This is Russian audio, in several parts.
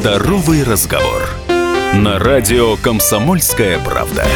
Здоровый разговор. На радио «Комсомольская правда».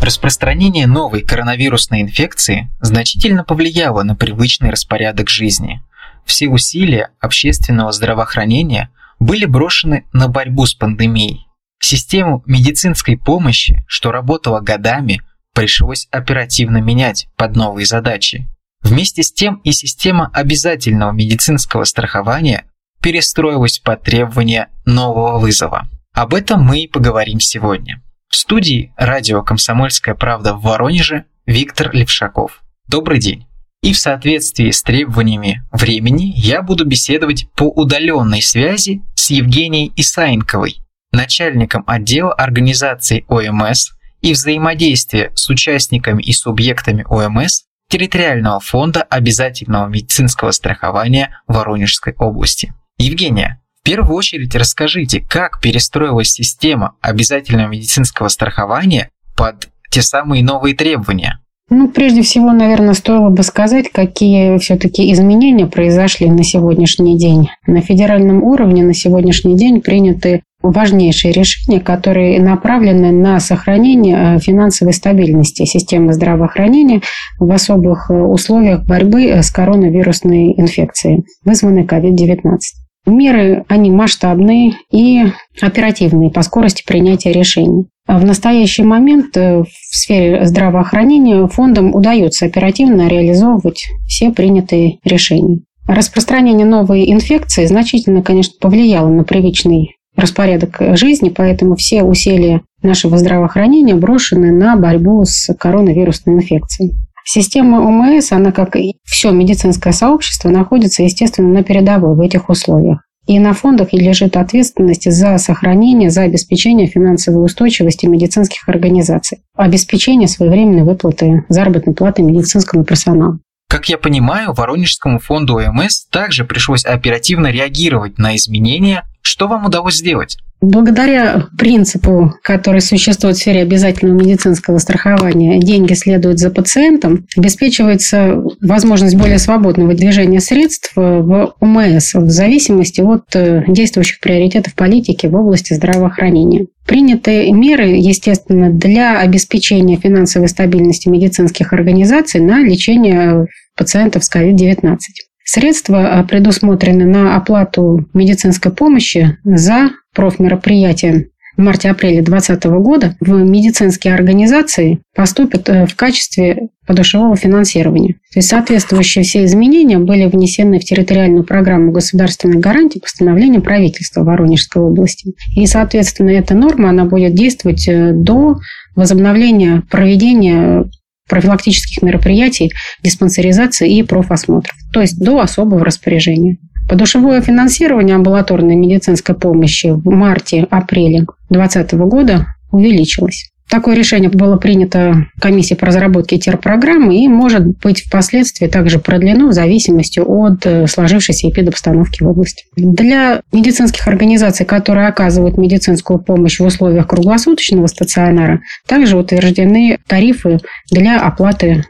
Распространение новой коронавирусной инфекции значительно повлияло на привычный распорядок жизни. Все усилия общественного здравоохранения были брошены на борьбу с пандемией. Систему медицинской помощи, что работала годами, пришлось оперативно менять под новые задачи. Вместе с тем и система обязательного медицинского страхования перестроилась под требования нового вызова. Об этом мы и поговорим сегодня. В студии радио «Комсомольская правда» в Воронеже Виктор Левшаков. Добрый день. И в соответствии с требованиями времени я буду беседовать по удаленной связи с Евгенией Исаенковой, начальником отдела организации ОМС и взаимодействия с участниками и субъектами ОМС территориального фонда обязательного медицинского страхования Воронежской области. Евгения, в первую очередь расскажите, как перестроилась система обязательного медицинского страхования под те самые новые требования? Ну, прежде всего, наверное, стоило бы сказать, какие все-таки изменения произошли на сегодняшний день. На федеральном уровне на сегодняшний день приняты важнейшие решения, которые направлены на сохранение э, финансовой стабильности системы здравоохранения в особых э, условиях борьбы э, с коронавирусной инфекцией, вызванной COVID-19. Меры, они масштабные и оперативные по скорости принятия решений. В настоящий момент в сфере здравоохранения фондам удается оперативно реализовывать все принятые решения. Распространение новой инфекции значительно, конечно, повлияло на привычный распорядок жизни, поэтому все усилия нашего здравоохранения брошены на борьбу с коронавирусной инфекцией. Система ОМС, она, как и все медицинское сообщество, находится, естественно, на передовой в этих условиях. И на фондах лежит ответственность за сохранение, за обеспечение финансовой устойчивости медицинских организаций, обеспечение своевременной выплаты заработной платы медицинскому персоналу. Как я понимаю, Воронежскому фонду ОМС также пришлось оперативно реагировать на изменения. Что вам удалось сделать? Благодаря принципу, который существует в сфере обязательного медицинского страхования, деньги следуют за пациентом, обеспечивается возможность более свободного движения средств в ОМС в зависимости от э, действующих приоритетов политики в области здравоохранения. Приняты меры, естественно, для обеспечения финансовой стабильности медицинских организаций на лечение пациентов с COVID-19. Средства э, предусмотрены на оплату медицинской помощи за профмероприятия в марте-апреле 2020 года в медицинские организации поступят э, в качестве подушевого финансирования. То есть соответствующие все изменения были внесены в территориальную программу государственных гарантий постановлением правительства Воронежской области. И, соответственно, эта норма она будет действовать э, до возобновления проведения профилактических мероприятий, диспансеризации и профосмотров, то есть до особого распоряжения. Подушевое финансирование амбулаторной медицинской помощи в марте-апреле 2020 года увеличилось. Такое решение было принято комиссией по разработке терпрограммы и может быть впоследствии также продлено в зависимости от э, сложившейся эпидобстановки в области. Для медицинских организаций, которые оказывают медицинскую помощь в условиях круглосуточного стационара, также утверждены тарифы для оплаты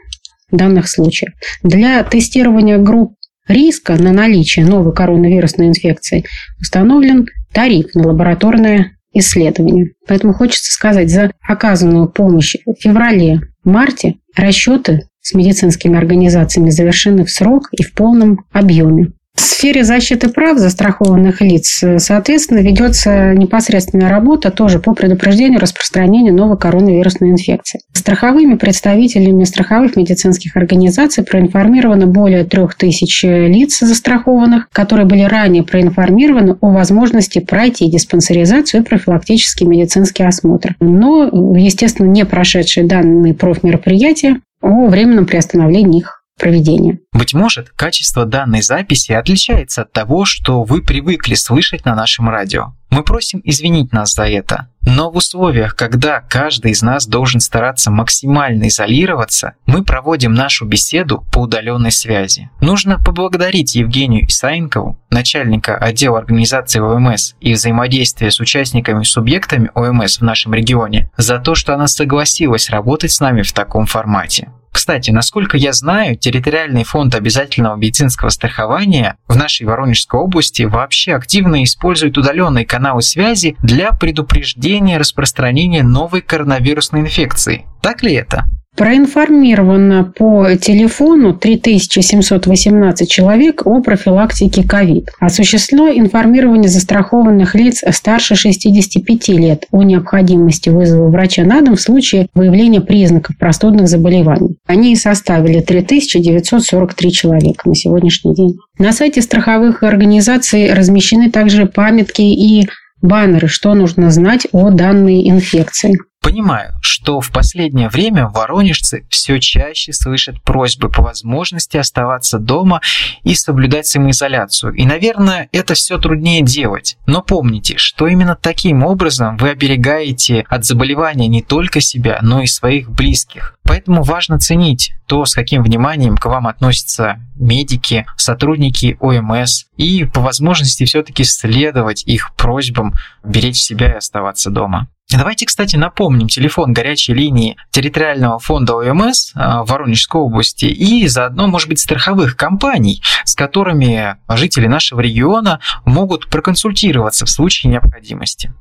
данных случаев. Для тестирования групп риска на наличие новой коронавирусной инфекции установлен тариф на лабораторное исследования. Поэтому хочется сказать, за оказанную помощь в феврале-марте расчеты с медицинскими организациями завершены в срок и в полном объеме. В сфере защиты прав застрахованных лиц, соответственно, ведется непосредственная работа тоже по предупреждению распространения новой коронавирусной инфекции. Страховыми представителями страховых медицинских организаций проинформировано более 3000 лиц застрахованных, которые были ранее проинформированы о возможности пройти диспансеризацию и профилактический медицинский осмотр. Но, естественно, не прошедшие данные профмероприятия о временном приостановлении их проведения. Быть может, качество данной записи отличается от того, что вы привыкли слышать на нашем радио. Мы просим извинить нас за это. Но в условиях, когда каждый из нас должен стараться максимально изолироваться, мы проводим нашу беседу по удаленной связи. Нужно поблагодарить Евгению Исаенкову, начальника отдела организации ОМС и взаимодействия с участниками и субъектами ОМС в нашем регионе, за то, что она согласилась работать с нами в таком формате. Кстати, насколько я знаю, территориальный фонд обязательного медицинского страхования в нашей Воронежской области вообще активно использует удаленные каналы связи для предупреждения распространения новой коронавирусной инфекции. Так ли это? Проинформировано по телефону 3718 человек о профилактике ковид. Осуществлено информирование застрахованных лиц старше 65 лет о необходимости вызова врача на дом в случае выявления признаков простудных заболеваний. Они составили 3943 человека на сегодняшний день. На сайте страховых организаций размещены также памятки и баннеры, что нужно знать о данной инфекции. Понимаю, что в последнее время воронежцы все чаще слышат просьбы по возможности оставаться дома и соблюдать самоизоляцию. И, наверное, это все труднее делать. Но помните, что именно таким образом вы оберегаете от заболевания не только себя, но и своих близких. Поэтому важно ценить то, с каким вниманием к вам относятся медики, сотрудники ОМС, и по возможности все-таки следовать их просьбам беречь себя и оставаться дома. Давайте, кстати, напомним телефон горячей линии территориального фонда ОМС а, в Воронежской области и заодно, может быть, страховых компаний, с которыми жители нашего региона могут проконсультироваться в случае необходимости.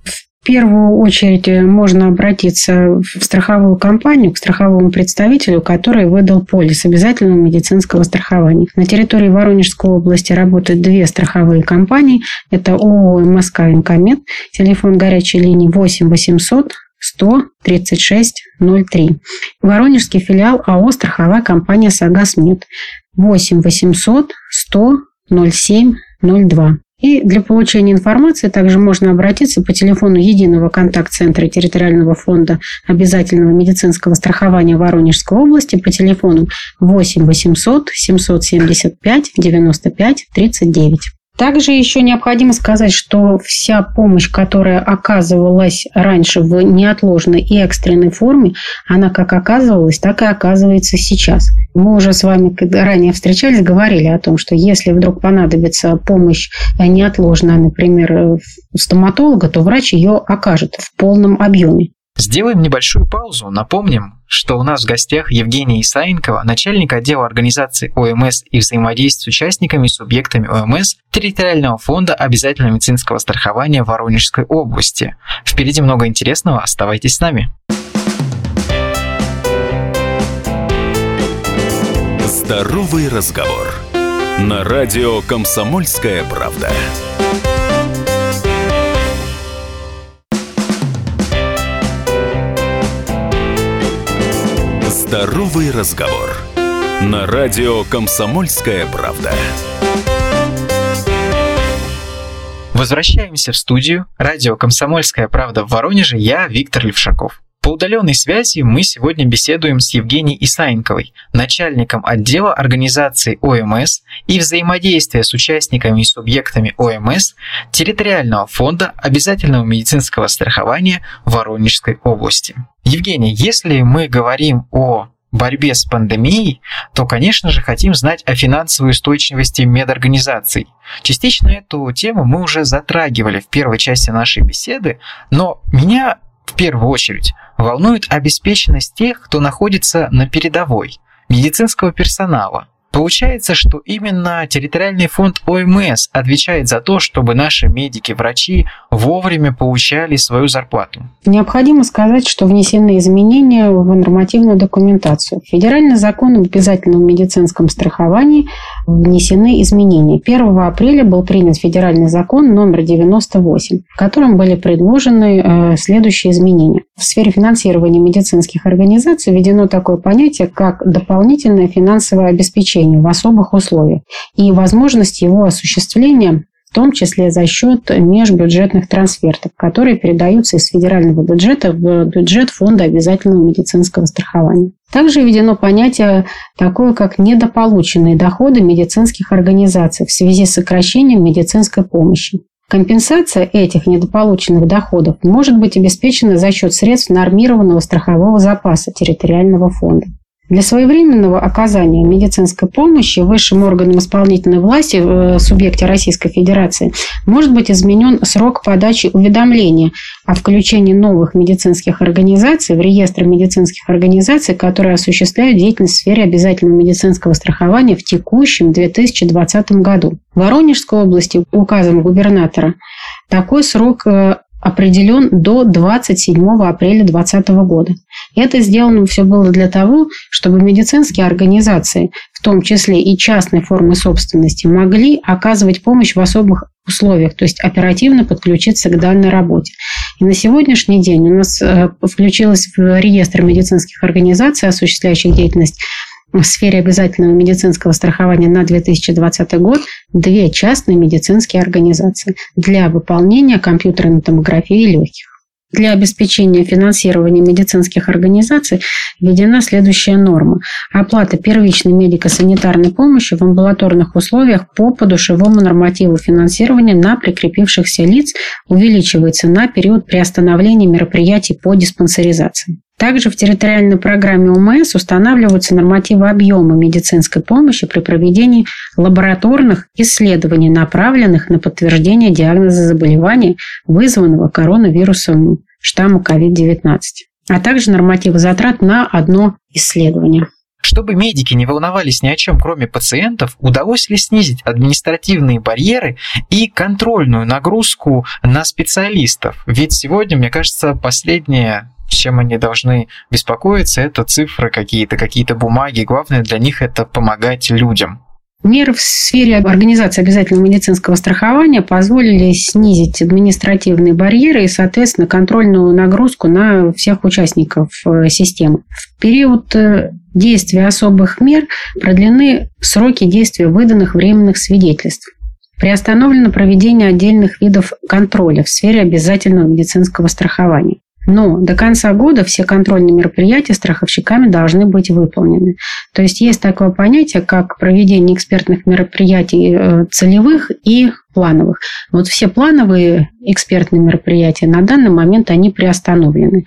В первую очередь э, можно обратиться в страховую компанию, к страховому представителю, который выдал полис обязательного медицинского страхования. На территории Воронежской области работают две страховые компании. Это ООО «МСК Инкомет», телефон горячей линии 8 800 100 36 03. Воронежский филиал АО «Страховая компания «Сагасмед» 8 800 100 07 02. И для получения информации также можно обратиться по телефону единого контакт-центра территориального фонда обязательного медицинского страхования Воронежской области по телефону 8 800 775 95 39. Также еще необходимо сказать, что вся помощь, которая оказывалась раньше в неотложной и экстренной форме, она как оказывалась, так и оказывается сейчас. Мы уже с вами, ранее встречались, говорили о том, что если вдруг понадобится помощь неотложная, например, стоматолога, то врач ее окажет в полном объеме. Сделаем небольшую паузу, напомним, что у нас в гостях Евгения Исаенкова, начальник отдела организации ОМС и взаимодействия с участниками и субъектами ОМС территориального фонда обязательного медицинского страхования Воронежской области. Впереди много интересного, оставайтесь с нами. Здоровый разговор. На радио «Комсомольская правда». Здоровый разговор. На радио «Комсомольская правда». Возвращаемся в студию. Радио «Комсомольская правда» в Воронеже. Я Виктор Левшаков. По удаленной связи мы сегодня беседуем с Евгенией Исаенковой, начальником отдела организации ОМС и взаимодействия с участниками и субъектами ОМС территориального фонда обязательного медицинского страхования Воронежской области. Евгений, если мы говорим о борьбе с пандемией, то, конечно же, хотим знать о финансовой устойчивости медорганизаций. Частично эту тему мы уже затрагивали в первой части нашей беседы, но меня в первую очередь волнует обеспеченность тех, кто находится на передовой, медицинского персонала – Получается, что именно территориальный фонд ОМС отвечает за то, чтобы наши медики, врачи вовремя получали свою зарплату. Необходимо сказать, что внесены изменения в нормативную документацию. Федеральный закон об обязательном медицинском страховании внесены изменения. 1 апреля был принят федеральный закон номер 98, в котором были предложены э, следующие изменения. В сфере финансирования медицинских организаций введено такое понятие, как дополнительное финансовое обеспечение в особых условиях и возможность его осуществления в том числе за счет межбюджетных трансфертов, которые передаются из федерального бюджета в бюджет фонда обязательного медицинского страхования. Также введено понятие такое, как недополученные доходы медицинских организаций в связи с сокращением медицинской помощи. Компенсация этих недополученных доходов может быть обеспечена за счет средств нормированного страхового запаса территориального фонда. Для своевременного оказания медицинской помощи высшим органам исполнительной власти в субъекте Российской Федерации может быть изменен срок подачи уведомления о включении новых медицинских организаций в реестр медицинских организаций, которые осуществляют деятельность в сфере обязательного медицинского страхования в текущем 2020 году. В Воронежской области указом губернатора такой срок э, определен до 27 апреля 2020 года. Это сделано все было для того, чтобы медицинские организации, в том числе и частные формы собственности, могли оказывать помощь в особых условиях, то есть оперативно подключиться к данной работе. И на сегодняшний день у нас э, включилось в реестр медицинских организаций, осуществляющих деятельность в сфере обязательного медицинского страхования на 2020 год две частные медицинские организации для выполнения компьютерной томографии легких. Для обеспечения финансирования медицинских организаций введена следующая норма. Оплата первичной медико-санитарной помощи в амбулаторных условиях по подушевому нормативу финансирования на прикрепившихся лиц увеличивается на период приостановления мероприятий по диспансеризации. Также в территориальной программе УМС устанавливаются нормативы объема медицинской помощи при проведении лабораторных исследований, направленных на подтверждение диагноза заболевания, вызванного коронавирусом штамма COVID-19, а также нормативы затрат на одно исследование. Чтобы медики не волновались ни о чем, кроме пациентов, удалось ли снизить административные барьеры и контрольную нагрузку на специалистов? Ведь сегодня, мне кажется, последнее чем они должны беспокоиться, это цифры какие-то, какие-то бумаги. Главное для них это помогать людям. Меры в сфере организации обязательного медицинского страхования позволили снизить административные барьеры и, соответственно, контрольную нагрузку на всех участников э, системы. В период э, действия особых мер продлены сроки действия выданных временных свидетельств. Приостановлено проведение отдельных видов контроля в сфере обязательного медицинского страхования. Но до конца года все контрольные мероприятия страховщиками должны быть выполнены. То есть есть такое понятие, как проведение экспертных мероприятий э, целевых и плановых. Вот все плановые экспертные мероприятия на данный момент они приостановлены.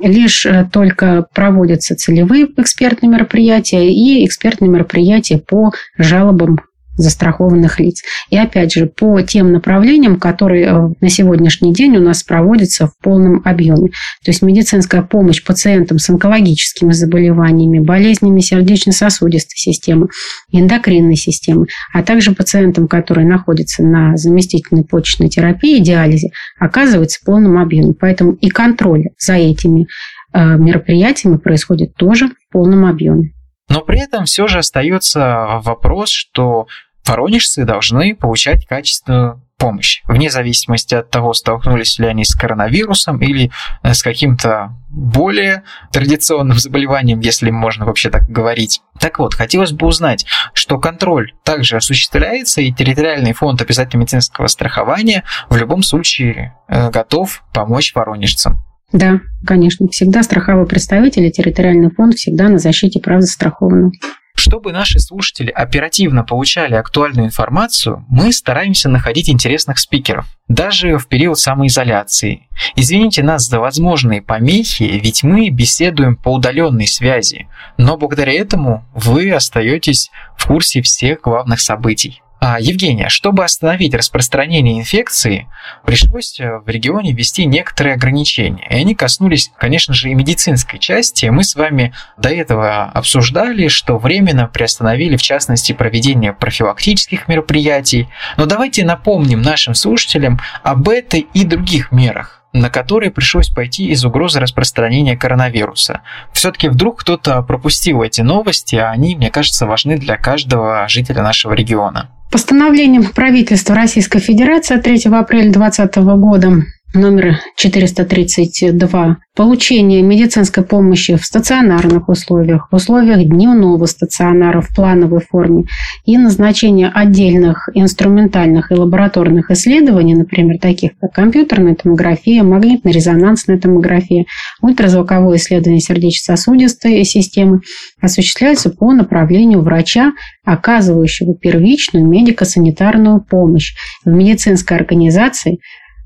Лишь э, только проводятся целевые экспертные мероприятия и экспертные мероприятия по жалобам застрахованных лиц. И опять же, по тем направлениям, которые э, на сегодняшний день у нас проводятся в полном объеме. То есть медицинская помощь пациентам с онкологическими заболеваниями, болезнями сердечно-сосудистой системы, эндокринной системы, а также пациентам, которые находятся на заместительной почечной терапии, диализе, оказывается в полном объеме. Поэтому и контроль за этими э, мероприятиями происходит тоже в полном объеме. Но при этом все же остается вопрос, что воронежцы должны получать качественную помощь, вне зависимости от того, столкнулись ли они с коронавирусом или э, с каким-то более традиционным заболеванием, если можно вообще так говорить. Так вот, хотелось бы узнать, что контроль также осуществляется, и территориальный фонд обязательного медицинского страхования в любом случае э, готов помочь воронежцам. Да, конечно. Всегда страховой представитель и территориальный фонд всегда на защите прав застрахованного. Чтобы наши слушатели оперативно получали актуальную информацию, мы стараемся находить интересных спикеров, даже в период самоизоляции. Извините нас за возможные помехи, ведь мы беседуем по удаленной связи, но благодаря этому вы остаетесь в курсе всех главных событий. А, Евгения, чтобы остановить распространение инфекции, пришлось э, в регионе ввести некоторые ограничения. И они коснулись, конечно же, и медицинской части. Мы с вами до этого обсуждали, что временно приостановили, в частности, проведение профилактических мероприятий. Но давайте напомним нашим слушателям об этой и других мерах на которые пришлось пойти из угрозы распространения коронавируса. Все-таки вдруг кто-то пропустил эти новости, а они, мне кажется, важны для каждого жителя нашего региона. Постановлением правительства Российской Федерации 3 апреля 2020 года номер 432 получение медицинской помощи в стационарных условиях, в условиях дневного стационара в плановой форме и назначение отдельных инструментальных и лабораторных исследований, например, таких как компьютерная томография, магнитно-резонансная томография, ультразвуковое исследование сердечно-сосудистой системы, осуществляются по направлению врача, оказывающего первичную медико-санитарную помощь в медицинской организации,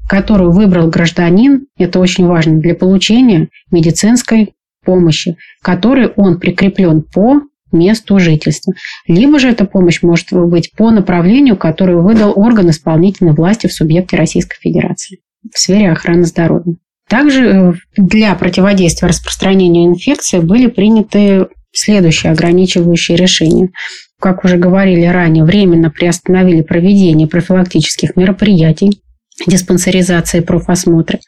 которую выбрал гражданин, это очень важно для получения медицинской помощи, которой он прикреплен по месту жительства. Либо же эта помощь может быть по направлению, которое выдал орган исполнительной власти в субъекте Российской Федерации в сфере охраны здоровья. Также э, для противодействия распространению инфекции были приняты следующие ограничивающие решения. Как уже говорили ранее, временно приостановили проведение профилактических мероприятий, диспансеризации, профосмотры.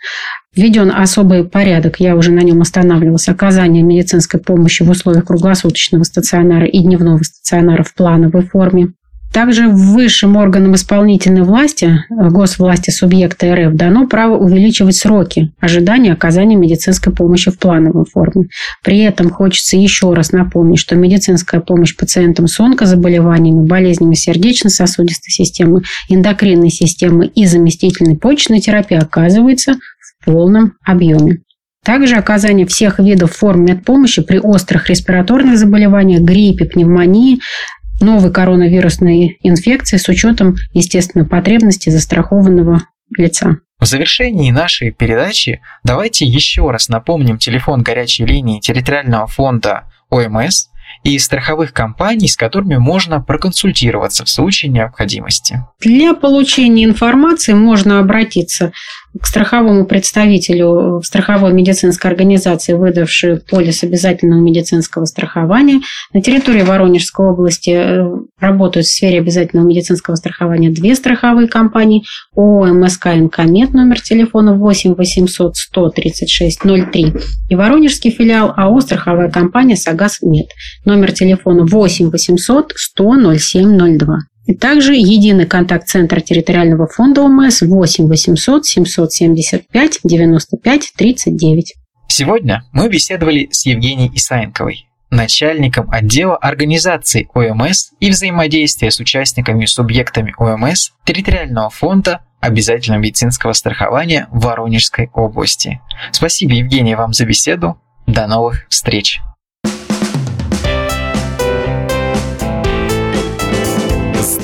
Введен особый порядок, я уже на нем останавливалась, оказание медицинской помощи в условиях круглосуточного стационара и дневного стационара в плановой форме. Также высшим органам исполнительной власти, э, госвласти субъекта РФ, дано право увеличивать сроки ожидания оказания медицинской помощи в плановой форме. При этом хочется еще раз напомнить, что медицинская помощь пациентам с онкозаболеваниями, болезнями сердечно-сосудистой системы, эндокринной системы и заместительной почечной терапии оказывается в полном объеме. Также оказание всех видов форм медпомощи при острых респираторных заболеваниях, гриппе, пневмонии, новой коронавирусной инфекции с учетом, естественно, потребностей застрахованного лица. В завершении нашей передачи давайте еще раз напомним телефон горячей линии территориального фонда ОМС и страховых компаний, с которыми можно проконсультироваться в случае необходимости. Для получения информации можно обратиться к страховому представителю страховой медицинской организации, выдавшей полис обязательного медицинского страхования. На территории Воронежской области э, работают в сфере обязательного медицинского страхования две страховые компании. ООО МСК «Инкомет» номер телефона 8 800 136 03 и Воронежский филиал АО «Страховая компания Сагаз Мед» номер телефона 8 800 100 07 02. И также единый контакт-центр территориального фонда ОМС 8 800 775 95 39. Сегодня мы беседовали с Евгенией Исаенковой, начальником отдела организации ОМС и взаимодействия с участниками и субъектами ОМС территориального фонда обязательного медицинского страхования в Воронежской области. Спасибо, Евгения, вам за беседу. До новых встреч!